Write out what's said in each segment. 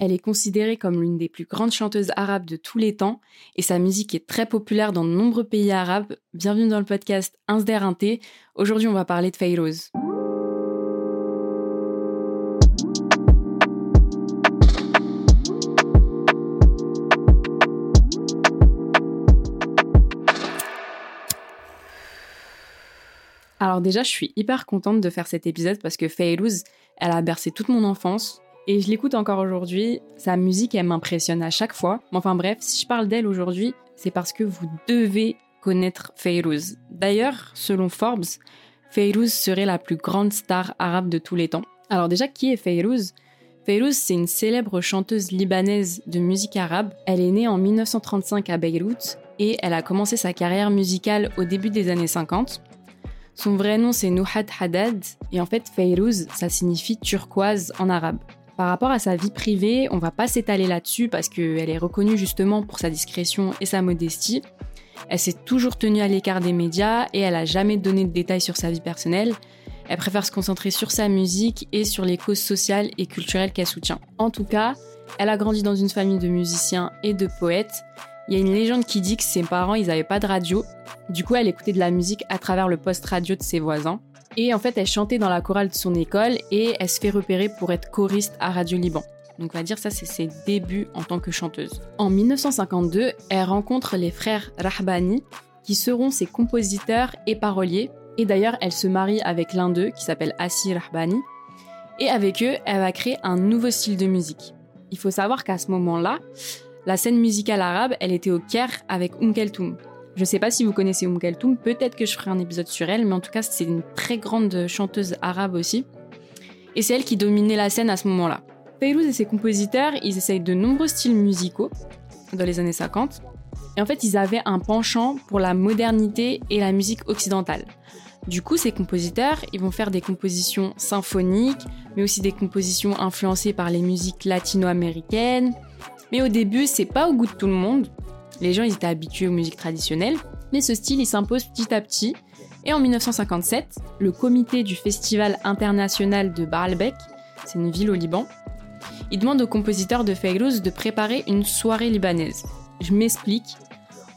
Elle est considérée comme l'une des plus grandes chanteuses arabes de tous les temps et sa musique est très populaire dans de nombreux pays arabes. Bienvenue dans le podcast Insder Inté. Aujourd'hui, on va parler de Fayrouz. Alors déjà, je suis hyper contente de faire cet épisode parce que Fayrouz, elle a bercé toute mon enfance et je l'écoute encore aujourd'hui. Sa musique, elle m'impressionne à chaque fois. Enfin bref, si je parle d'elle aujourd'hui, c'est parce que vous devez connaître Fayrouz. D'ailleurs, selon Forbes, Fayrouz serait la plus grande star arabe de tous les temps. Alors déjà, qui est Fayrouz Fayrouz, c'est une célèbre chanteuse libanaise de musique arabe. Elle est née en 1935 à Beyrouth et elle a commencé sa carrière musicale au début des années 50. Son vrai nom, c'est Nouhat Haddad, et en fait, Fayrouz, ça signifie turquoise en arabe. Par rapport à sa vie privée, on va pas s'étaler là-dessus parce qu'elle est reconnue justement pour sa discrétion et sa modestie. Elle s'est toujours tenue à l'écart des médias et elle a jamais donné de détails sur sa vie personnelle. Elle préfère se concentrer sur sa musique et sur les causes sociales et culturelles qu'elle soutient. En tout cas, elle a grandi dans une famille de musiciens et de poètes il y a une légende qui dit que ses parents, ils n'avaient pas de radio. Du coup, elle écoutait de la musique à travers le poste radio de ses voisins. Et en fait, elle chantait dans la chorale de son école et elle se fait repérer pour être choriste à Radio Liban. Donc on va dire ça, c'est ses débuts en tant que chanteuse. En 1952, elle rencontre les frères Rahbani, qui seront ses compositeurs et paroliers. Et d'ailleurs, elle se marie avec l'un d'eux, qui s'appelle Assi Rahbani. Et avec eux, elle va créer un nouveau style de musique. Il faut savoir qu'à ce moment-là, la scène musicale arabe, elle était au Caire avec Umm Keltoum. Je sais pas si vous connaissez Umm Keltoum, peut-être que je ferai un épisode sur elle, mais en tout cas, c'est une très grande chanteuse arabe aussi. Et c'est elle qui dominait la scène à ce moment-là. Fayrouz et ses compositeurs, ils essayent de nombreux styles musicaux dans les années 50. Et en fait, ils avaient un penchant pour la modernité et la musique occidentale. Du coup, ces compositeurs, ils vont faire des compositions symphoniques, mais aussi des compositions influencées par les musiques latino-américaines, mais au début, c'est pas au goût de tout le monde. Les gens étaient habitués aux musiques traditionnelles, mais ce style il s'impose petit à petit. Et en 1957, le comité du Festival international de Baalbek, c'est une ville au Liban, il demande au compositeur de Fayrouz de préparer une soirée libanaise. Je m'explique.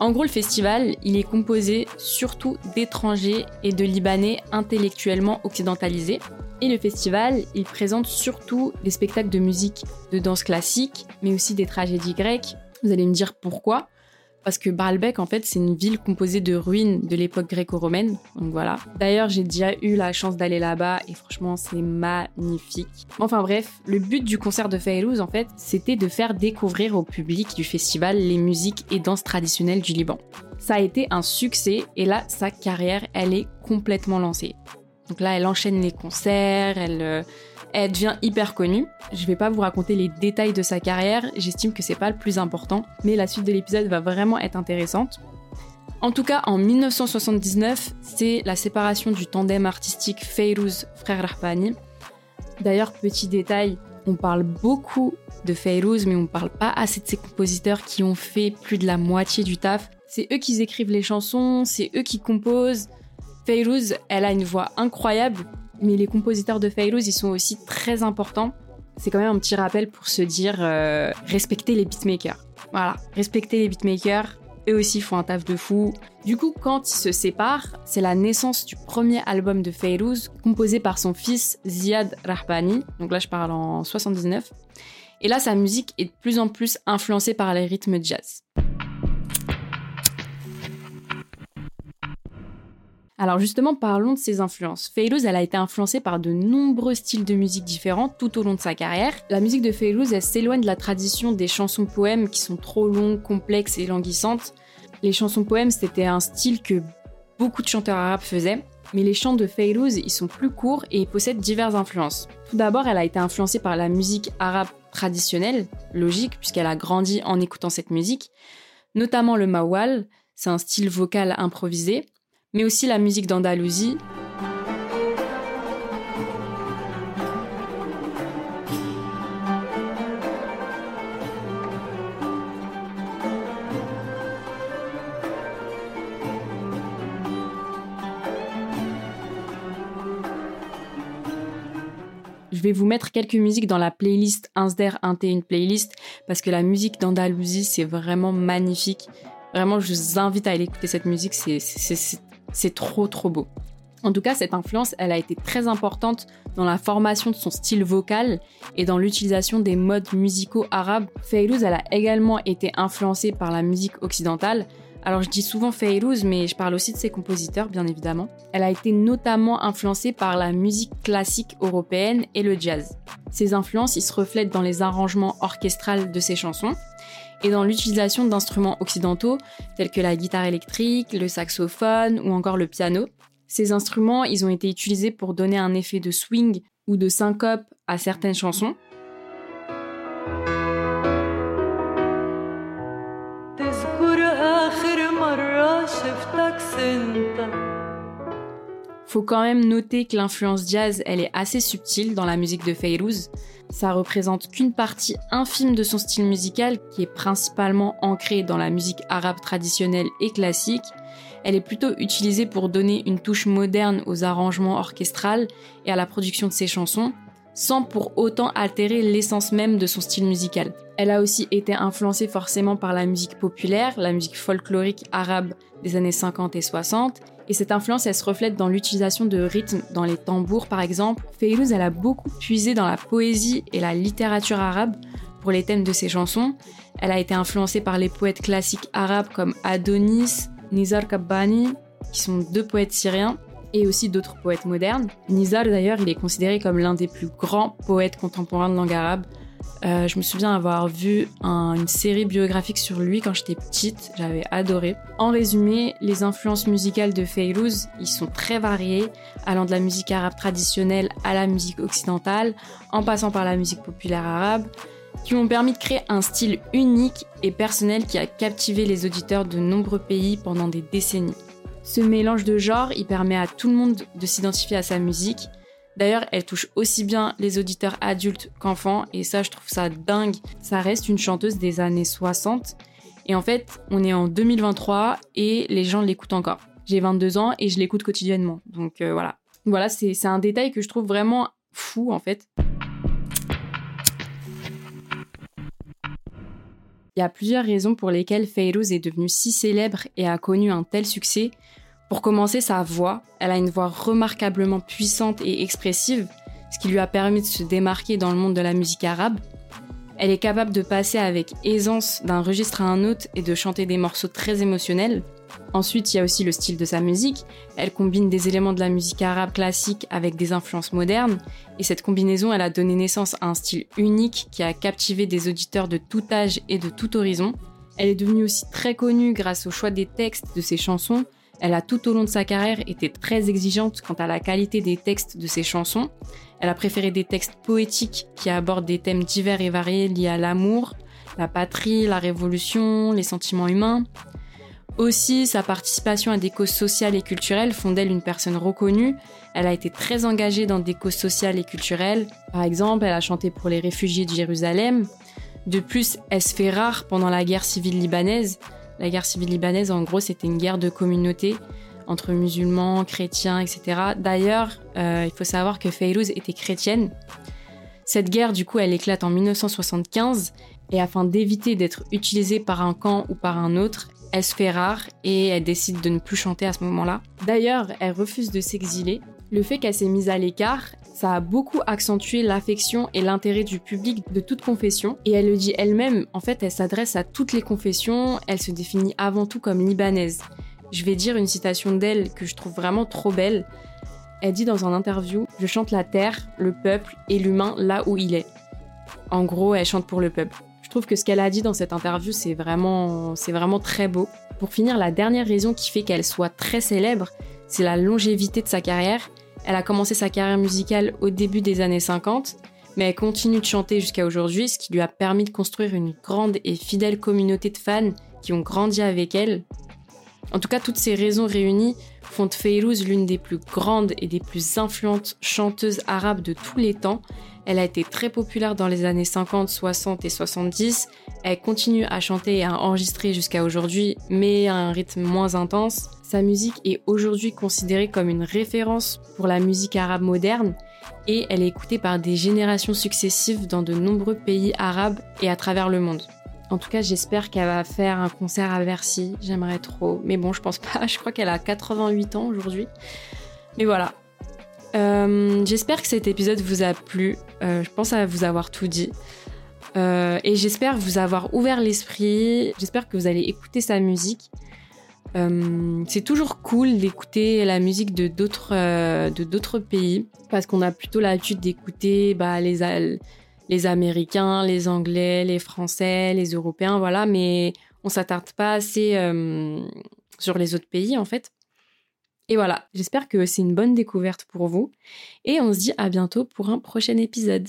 En gros, le festival, il est composé surtout d'étrangers et de Libanais intellectuellement occidentalisés. Et le festival, il présente surtout des spectacles de musique, de danse classique, mais aussi des tragédies grecques. Vous allez me dire pourquoi parce que Baalbek, en fait, c'est une ville composée de ruines de l'époque gréco-romaine. Donc voilà. D'ailleurs, j'ai déjà eu la chance d'aller là-bas et franchement, c'est magnifique. Enfin bref, le but du concert de Fayrouz, en fait, c'était de faire découvrir au public du festival les musiques et danses traditionnelles du Liban. Ça a été un succès et là, sa carrière, elle est complètement lancée. Donc là, elle enchaîne les concerts, elle, euh, elle devient hyper connue. Je vais pas vous raconter les détails de sa carrière, j'estime que c'est pas le plus important, mais la suite de l'épisode va vraiment être intéressante. En tout cas, en 1979, c'est la séparation du tandem artistique Fayrouz frère Rahbani. D'ailleurs, petit détail, on parle beaucoup de Fayrouz, mais on parle pas assez de ses compositeurs qui ont fait plus de la moitié du taf. C'est eux qui écrivent les chansons, c'est eux qui composent. Fayrouz, elle a une voix incroyable, mais les compositeurs de Fayrouz, ils sont aussi très importants. C'est quand même un petit rappel pour se dire euh, respecter les beatmakers. Voilà, respecter les beatmakers. Eux aussi font un taf de fou. Du coup, quand ils se séparent, c'est la naissance du premier album de Fayrouz, composé par son fils Ziad Rahbani. Donc là, je parle en 79. Et là, sa musique est de plus en plus influencée par les rythmes jazz. Alors justement, parlons de ses influences. Fayrouz, elle a été influencée par de nombreux styles de musique différents tout au long de sa carrière. La musique de Fayrouz, elle s'éloigne de la tradition des chansons poèmes qui sont trop longues, complexes et languissantes. Les chansons poèmes, c'était un style que beaucoup de chanteurs arabes faisaient. Mais les chants de Fayrouz, ils sont plus courts et ils possèdent diverses influences. Tout d'abord, elle a été influencée par la musique arabe traditionnelle, logique, puisqu'elle a grandi en écoutant cette musique, notamment le mawal, c'est un style vocal improvisé, mais aussi la musique d'Andalousie. Je vais vous mettre quelques musiques dans la playlist Insder Inté une playlist parce que la musique d'Andalousie c'est vraiment magnifique. Vraiment, je vous invite à aller écouter cette musique, c'est trop trop beau. En tout cas, cette influence, elle a été très importante dans la formation de son style vocal et dans l'utilisation des modes musicaux arabes. Fayrouz, elle a également été influencée par la musique occidentale. Alors je dis souvent Fayrouz, mais je parle aussi de ses compositeurs, bien évidemment. Elle a été notamment influencée par la musique classique européenne et le jazz. Ces influences, ils se reflètent dans les arrangements orchestrales de ses chansons et dans l'utilisation d'instruments occidentaux tels que la guitare électrique, le saxophone ou encore le piano. Ces instruments, ils ont été utilisés pour donner un effet de swing ou de syncope à certaines chansons. Faut quand même noter que l'influence jazz, elle est assez subtile dans la musique de Fayrouz. Ça représente qu'une partie infime de son style musical qui est principalement ancré dans la musique arabe traditionnelle et classique elle est plutôt utilisée pour donner une touche moderne aux arrangements orchestrales et à la production de ses chansons, sans pour autant altérer l'essence même de son style musical. Elle a aussi été influencée forcément par la musique populaire, la musique folklorique arabe des années 50 et 60, et cette influence, elle se reflète dans l'utilisation de rythmes dans les tambours par exemple. Feyrouz, elle a beaucoup puisé dans la poésie et la littérature arabe pour les thèmes de ses chansons. Elle a été influencée par les poètes classiques arabes comme Adonis, Nizar Kabbani, qui sont deux poètes syriens, et aussi d'autres poètes modernes. Nizar, d'ailleurs, il est considéré comme l'un des plus grands poètes contemporains de langue arabe. Euh, je me souviens avoir vu une série biographique sur lui quand j'étais petite, j'avais adoré. En résumé, les influences musicales de Fayrouz, ils sont très variées, allant de la musique arabe traditionnelle à la musique occidentale, en passant par la musique populaire arabe qui m'ont permis de créer un style unique et personnel qui a captivé les auditeurs de nombreux pays pendant des décennies. Ce mélange de genres, il permet à tout le monde de s'identifier à sa musique. D'ailleurs, elle touche aussi bien les auditeurs adultes qu'enfants, et ça, je trouve ça dingue. Ça reste une chanteuse des années 60, et en fait, on est en 2023 et les gens l'écoutent encore. J'ai 22 ans et je l'écoute quotidiennement, donc euh, voilà. Voilà, c'est un détail que je trouve vraiment fou en fait. Il y a plusieurs raisons pour lesquelles Fayrouz est devenue si célèbre et a connu un tel succès. Pour commencer, sa voix. Elle a une voix remarquablement puissante et expressive, ce qui lui a permis de se démarquer dans le monde de la musique arabe. Elle est capable de passer avec aisance d'un registre à un autre et de chanter des morceaux très émotionnels. Ensuite, il y a aussi le style de sa musique. Elle combine des éléments de la musique arabe classique avec des influences modernes. Et cette combinaison, elle a donné naissance à un style unique qui a captivé des auditeurs de tout âge et de tout horizon. Elle est devenue aussi très connue grâce au choix des textes de ses chansons. Elle a tout au long de sa carrière été très exigeante quant à la qualité des textes de ses chansons. Elle a préféré des textes poétiques qui abordent des thèmes divers et variés liés à l'amour, la patrie, la révolution, les sentiments humains. Aussi, sa participation à des causes sociales et culturelles font d'elle une personne reconnue. Elle a été très engagée dans des causes sociales et culturelles. Par exemple, elle a chanté pour les réfugiés de Jérusalem. De plus, elle se fait rare pendant la guerre civile libanaise. La guerre civile libanaise, en gros, c'était une guerre de communauté entre musulmans, chrétiens, etc. D'ailleurs, euh, il faut savoir que Fayrouz était chrétienne. Cette guerre, du coup, elle éclate en 1975 et afin d'éviter d'être utilisée par un camp ou par un autre, elle se fait rare et elle décide de ne plus chanter à ce moment-là. D'ailleurs, elle refuse de s'exiler. Le fait qu'elle s'est mise à l'écart, ça a beaucoup accentué l'affection et l'intérêt du public de toute confession. Et elle le dit elle-même, en fait, elle s'adresse à toutes les confessions, elle se définit avant tout comme libanaise. Je vais dire une citation d'elle que je trouve vraiment trop belle. Elle dit dans un interview Je chante la terre, le peuple et l'humain là où il est. En gros, elle chante pour le peuple. Je trouve que ce qu'elle a dit dans cette interview, c'est vraiment, c'est vraiment très beau. Pour finir, la dernière raison qui fait qu'elle soit très célèbre, c'est la longévité de sa carrière. Elle a commencé sa carrière musicale au début des années 50, mais elle continue de chanter jusqu'à aujourd'hui, ce qui lui a permis de construire une grande et fidèle communauté de fans qui ont grandi avec elle. En tout cas, toutes ces raisons réunies font de Feyrouz l'une des plus grandes et des plus influentes chanteuses arabes de tous les temps, elle a été très populaire dans les années 50, 60 et 70. Elle continue à chanter et à enregistrer jusqu'à aujourd'hui, mais à un rythme moins intense. Sa musique est aujourd'hui considérée comme une référence pour la musique arabe moderne et elle est écoutée par des générations successives dans de nombreux pays arabes et à travers le monde. En tout cas, j'espère qu'elle va faire un concert à Bercy. J'aimerais trop. Mais bon, je pense pas. Je crois qu'elle a 88 ans aujourd'hui. Mais voilà. Euh, j'espère que cet épisode vous a plu. Euh, je pense à vous avoir tout dit. Euh, et j'espère vous avoir ouvert l'esprit. J'espère que vous allez écouter sa musique. c'est toujours cool d'écouter la musique de d'autres de d'autres pays parce qu'on a plutôt l'habitude d'écouter bah, les les Américains, les Anglais, les Français, les Européens, voilà, mais on s'attarde pas assez sur les autres pays en fait. Et voilà, j'espère que c'est une bonne découverte pour vous et on se dit à bientôt pour un prochain épisode.